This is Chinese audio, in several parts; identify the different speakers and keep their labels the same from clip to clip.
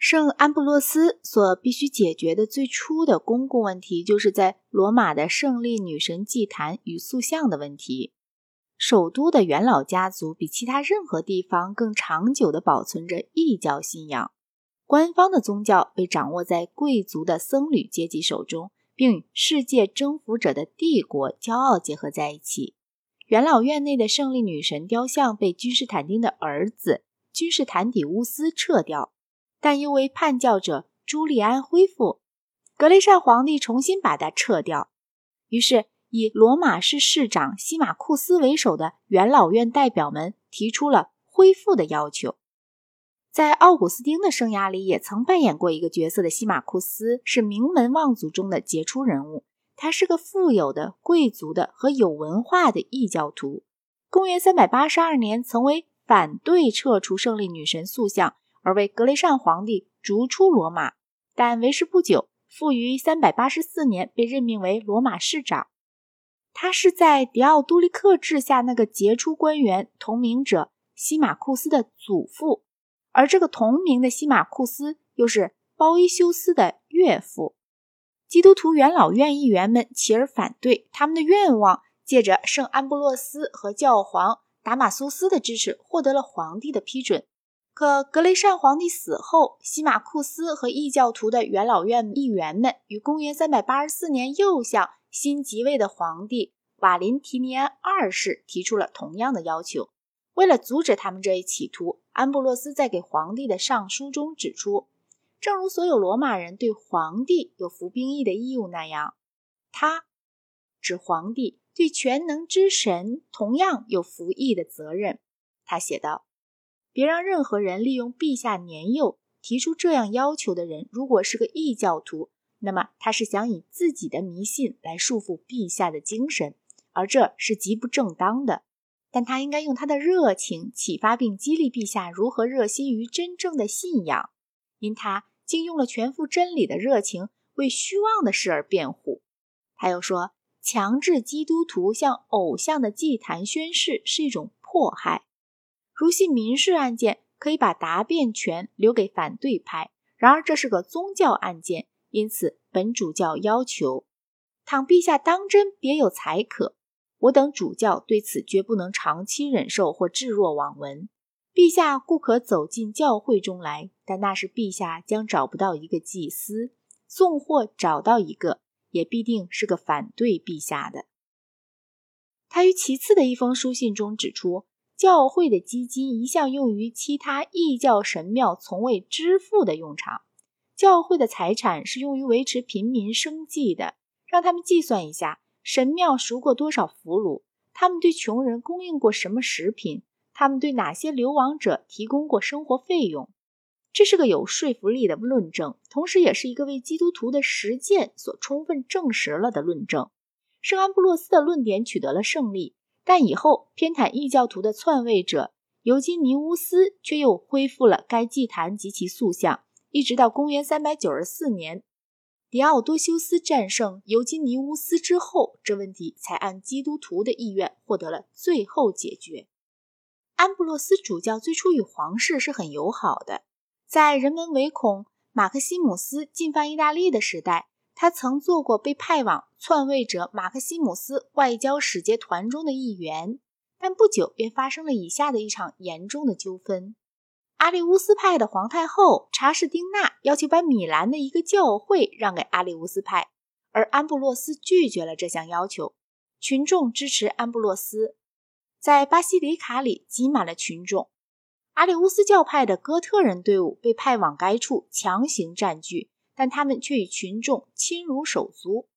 Speaker 1: 圣安布洛斯所必须解决的最初的公共问题，就是在罗马的胜利女神祭坛与塑像的问题。首都的元老家族比其他任何地方更长久地保存着异教信仰，官方的宗教被掌握在贵族的僧侣阶级手中，并与世界征服者的帝国骄傲结合在一起。元老院内的胜利女神雕像被君士坦丁的儿子君士坦底乌斯撤掉。但因为叛教者朱利安恢复，格雷善皇帝重新把它撤掉。于是，以罗马市市长西马库斯为首的元老院代表们提出了恢复的要求。在奥古斯丁的生涯里，也曾扮演过一个角色的西马库斯是名门望族中的杰出人物。他是个富有的、贵族的和有文化的异教徒。公元382年，曾为反对撤除胜利女神塑像。而为格雷善皇帝逐出罗马，但为时不久，复于384年被任命为罗马市长。他是在迪奥多利克治下那个杰出官员同名者西马库斯的祖父，而这个同名的西马库斯又是鲍伊修斯的岳父。基督徒元老院议员们起而反对，他们的愿望借着圣安布洛斯和教皇达马苏斯的支持，获得了皇帝的批准。可格雷善皇帝死后，西马库斯和异教徒的元老院议员们于公元384年又向新即位的皇帝瓦林提尼安二世提出了同样的要求。为了阻止他们这一企图，安布洛斯在给皇帝的上书中指出，正如所有罗马人对皇帝有服兵役的义务那样，他指皇帝对全能之神同样有服役的责任。他写道。别让任何人利用陛下年幼提出这样要求的人，如果是个异教徒，那么他是想以自己的迷信来束缚陛下的精神，而这是极不正当的。但他应该用他的热情启发并激励陛下如何热心于真正的信仰，因他竟用了全副真理的热情为虚妄的事而辩护。他又说，强制基督徒向偶像的祭坛宣誓是一种迫害。如系民事案件，可以把答辩权留给反对派。然而这是个宗教案件，因此本主教要求：倘陛下当真别有才可，我等主教对此绝不能长期忍受或置若罔闻。陛下固可走进教会中来，但那是陛下将找不到一个祭司，纵或找到一个，也必定是个反对陛下的。他于其次的一封书信中指出。教会的基金一向用于其他异教神庙从未支付的用场。教会的财产是用于维持平民生计的。让他们计算一下，神庙赎过多少俘虏，他们对穷人供应过什么食品，他们对哪些流亡者提供过生活费用。这是个有说服力的论证，同时也是一个为基督徒的实践所充分证实了的论证。圣安布洛斯的论点取得了胜利。但以后偏袒异教徒的篡位者尤金尼乌斯却又恢复了该祭坛及其塑像，一直到公元394年，狄奥多修斯战胜尤金尼乌斯之后，这问题才按基督徒的意愿获得了最后解决。安布洛斯主教最初与皇室是很友好的，在人们唯恐马克西姆斯进犯意大利的时代。他曾做过被派往篡位者马克西姆斯外交使节团中的一员，但不久便发生了以下的一场严重的纠纷：阿里乌斯派的皇太后查士丁娜要求把米兰的一个教会让给阿里乌斯派，而安布洛斯拒绝了这项要求。群众支持安布洛斯，在巴西里卡里挤满了群众。阿里乌斯教派的哥特人队伍被派往该处，强行占据。但他们却与群众亲如手足。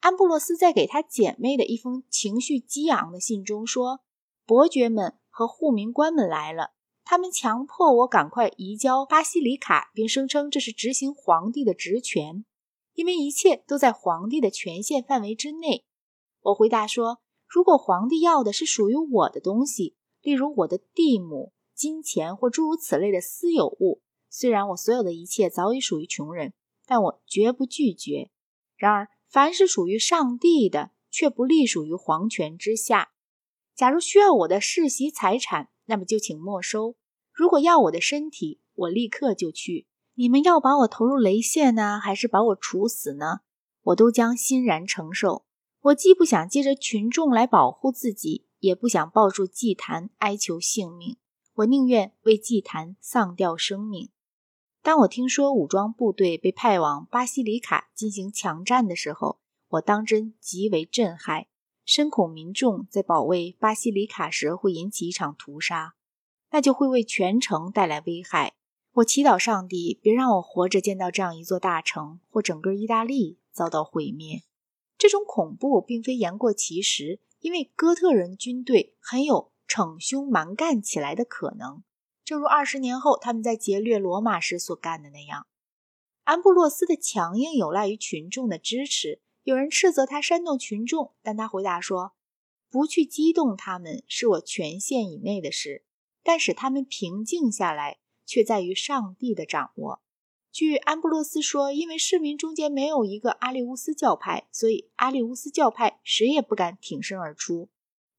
Speaker 1: 安布洛斯在给他姐妹的一封情绪激昂的信中说：“伯爵们和护民官们来了，他们强迫我赶快移交巴西里卡，并声称这是执行皇帝的职权，因为一切都在皇帝的权限范围之内。”我回答说：“如果皇帝要的是属于我的东西，例如我的地亩、金钱或诸如此类的私有物，虽然我所有的一切早已属于穷人。”但我绝不拒绝。然而，凡是属于上帝的，却不隶属于皇权之下。假如需要我的世袭财产，那么就请没收；如果要我的身体，我立刻就去。你们要把我投入雷县呢，还是把我处死呢？我都将欣然承受。我既不想借着群众来保护自己，也不想抱住祭坛哀求性命。我宁愿为祭坛丧掉生命。当我听说武装部队被派往巴西里卡进行强战的时候，我当真极为震撼，深恐民众在保卫巴西里卡时会引起一场屠杀，那就会为全城带来危害。我祈祷上帝别让我活着见到这样一座大城或整个意大利遭到毁灭。这种恐怖并非言过其实，因为哥特人军队很有逞凶蛮干起来的可能，正如二十年后他们在劫掠罗马时所干的那样。安布洛斯的强硬有赖于群众的支持。有人斥责他煽动群众，但他回答说：“不去激动他们是我权限以内的事，但使他们平静下来。”却在于上帝的掌握。据安布洛斯说，因为市民中间没有一个阿利乌斯教派，所以阿利乌斯教派谁也不敢挺身而出。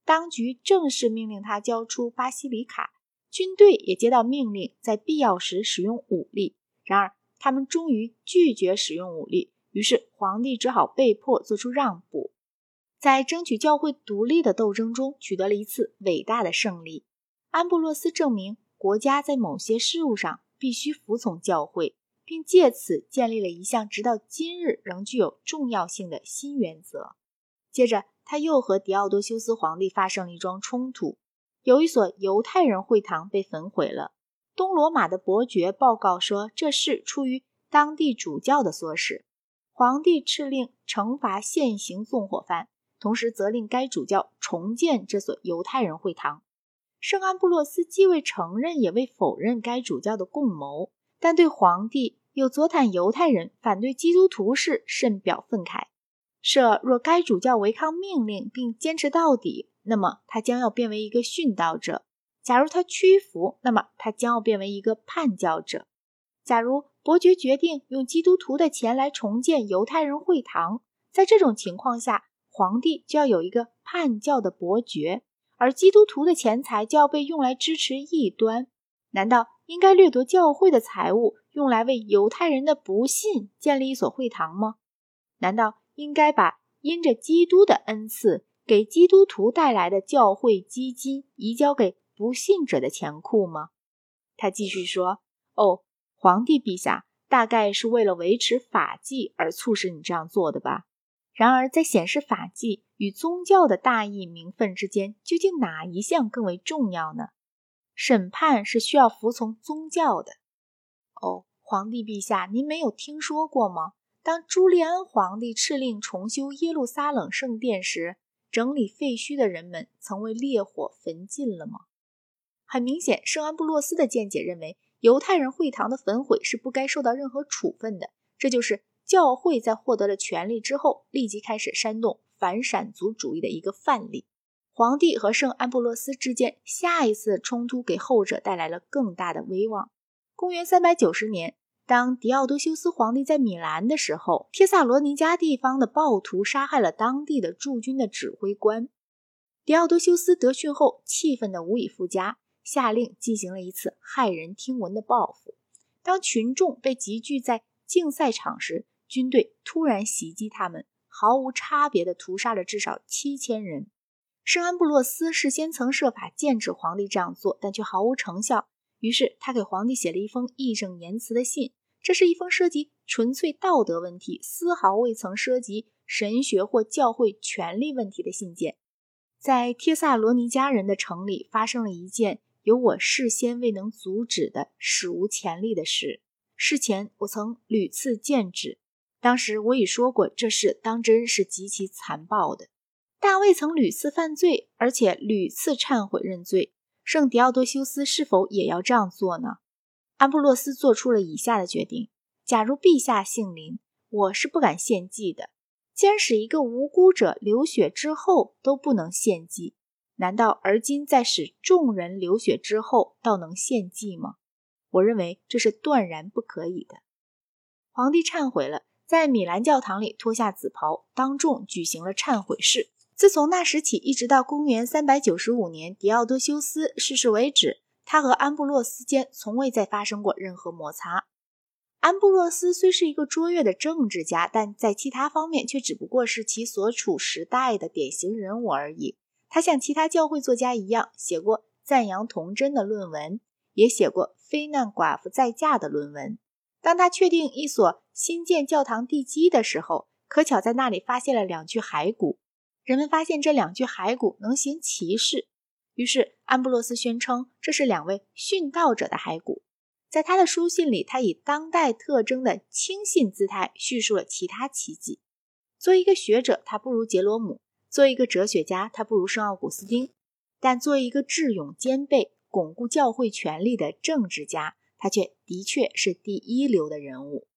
Speaker 1: 当局正式命令他交出巴西里卡，军队也接到命令，在必要时使用武力。然而，他们终于拒绝使用武力，于是皇帝只好被迫做出让步，在争取教会独立的斗争中取得了一次伟大的胜利。安布洛斯证明。国家在某些事务上必须服从教会，并借此建立了一项直到今日仍具有重要性的新原则。接着，他又和狄奥多修斯皇帝发生了一桩冲突。有一所犹太人会堂被焚毁了。东罗马的伯爵报告说，这事出于当地主教的唆使。皇帝敕令惩罚现行纵火犯，同时责令该主教重建这所犹太人会堂。圣安布洛斯既未承认也未否认该主教的共谋，但对皇帝有左坦犹太人反对基督徒事甚表愤慨。设若该主教违抗命令并坚持到底，那么他将要变为一个殉道者；假如他屈服，那么他将要变为一个叛教者。假如伯爵决定用基督徒的钱来重建犹太人会堂，在这种情况下，皇帝就要有一个叛教的伯爵。而基督徒的钱财就要被用来支持异端，难道应该掠夺教会的财物，用来为犹太人的不信建立一所会堂吗？难道应该把因着基督的恩赐给基督徒带来的教会基金移交给不信者的钱库吗？他继续说：“哦，皇帝陛下，大概是为了维持法纪而促使你这样做的吧？然而，在显示法纪。”与宗教的大义名分之间，究竟哪一项更为重要呢？审判是需要服从宗教的。哦，皇帝陛下，您没有听说过吗？当朱利安皇帝敕令重修耶路撒冷圣殿时，整理废墟的人们曾为烈火焚尽了吗？很明显，圣安布洛斯的见解认为，犹太人会堂的焚毁是不该受到任何处分的。这就是教会在获得了权力之后，立即开始煽动。反闪族主义的一个范例。皇帝和圣安布洛斯之间下一次冲突给后者带来了更大的威望。公元三百九十年，当狄奥多修斯皇帝在米兰的时候，帖萨罗尼迦地方的暴徒杀害了当地的驻军的指挥官。狄奥多修斯得讯后，气愤得无以复加，下令进行了一次骇人听闻的报复。当群众被集聚在竞赛场时，军队突然袭击他们。毫无差别的屠杀了至少七千人。圣安布洛斯事先曾设法禁止皇帝这样做，但却毫无成效。于是他给皇帝写了一封义正言辞的信。这是一封涉及纯粹道德问题，丝毫未曾涉及神学或教会权力问题的信件。在帖萨罗尼迦人的城里发生了一件由我事先未能阻止的史无前例的事。事前我曾屡次谏止。当时我已说过，这事当真是极其残暴的。大卫曾屡次犯罪，而且屡次忏悔认罪。圣狄奥多修斯是否也要这样做呢？安布洛斯做出了以下的决定：假如陛下姓林，我是不敢献祭的。既然使一个无辜者流血之后都不能献祭，难道而今在使众人流血之后倒能献祭吗？我认为这是断然不可以的。皇帝忏悔了。在米兰教堂里脱下紫袍，当众举行了忏悔式。自从那时起，一直到公元三百九十五年狄奥多修斯逝世为止，他和安布洛斯间从未再发生过任何摩擦。安布洛斯虽是一个卓越的政治家，但在其他方面却只不过是其所处时代的典型人物而已。他像其他教会作家一样，写过赞扬童贞的论文，也写过非难寡妇再嫁的论文。当他确定一所新建教堂地基的时候，可巧在那里发现了两具骸骨。人们发现这两具骸骨能行奇事，于是安布洛斯宣称这是两位殉道者的骸骨。在他的书信里，他以当代特征的轻信姿态叙述了其他奇迹。作为一个学者，他不如杰罗姆；作为一个哲学家，他不如圣奥古斯丁；但作为一个智勇兼备、巩固教会权力的政治家，他却的确是第一流的人物。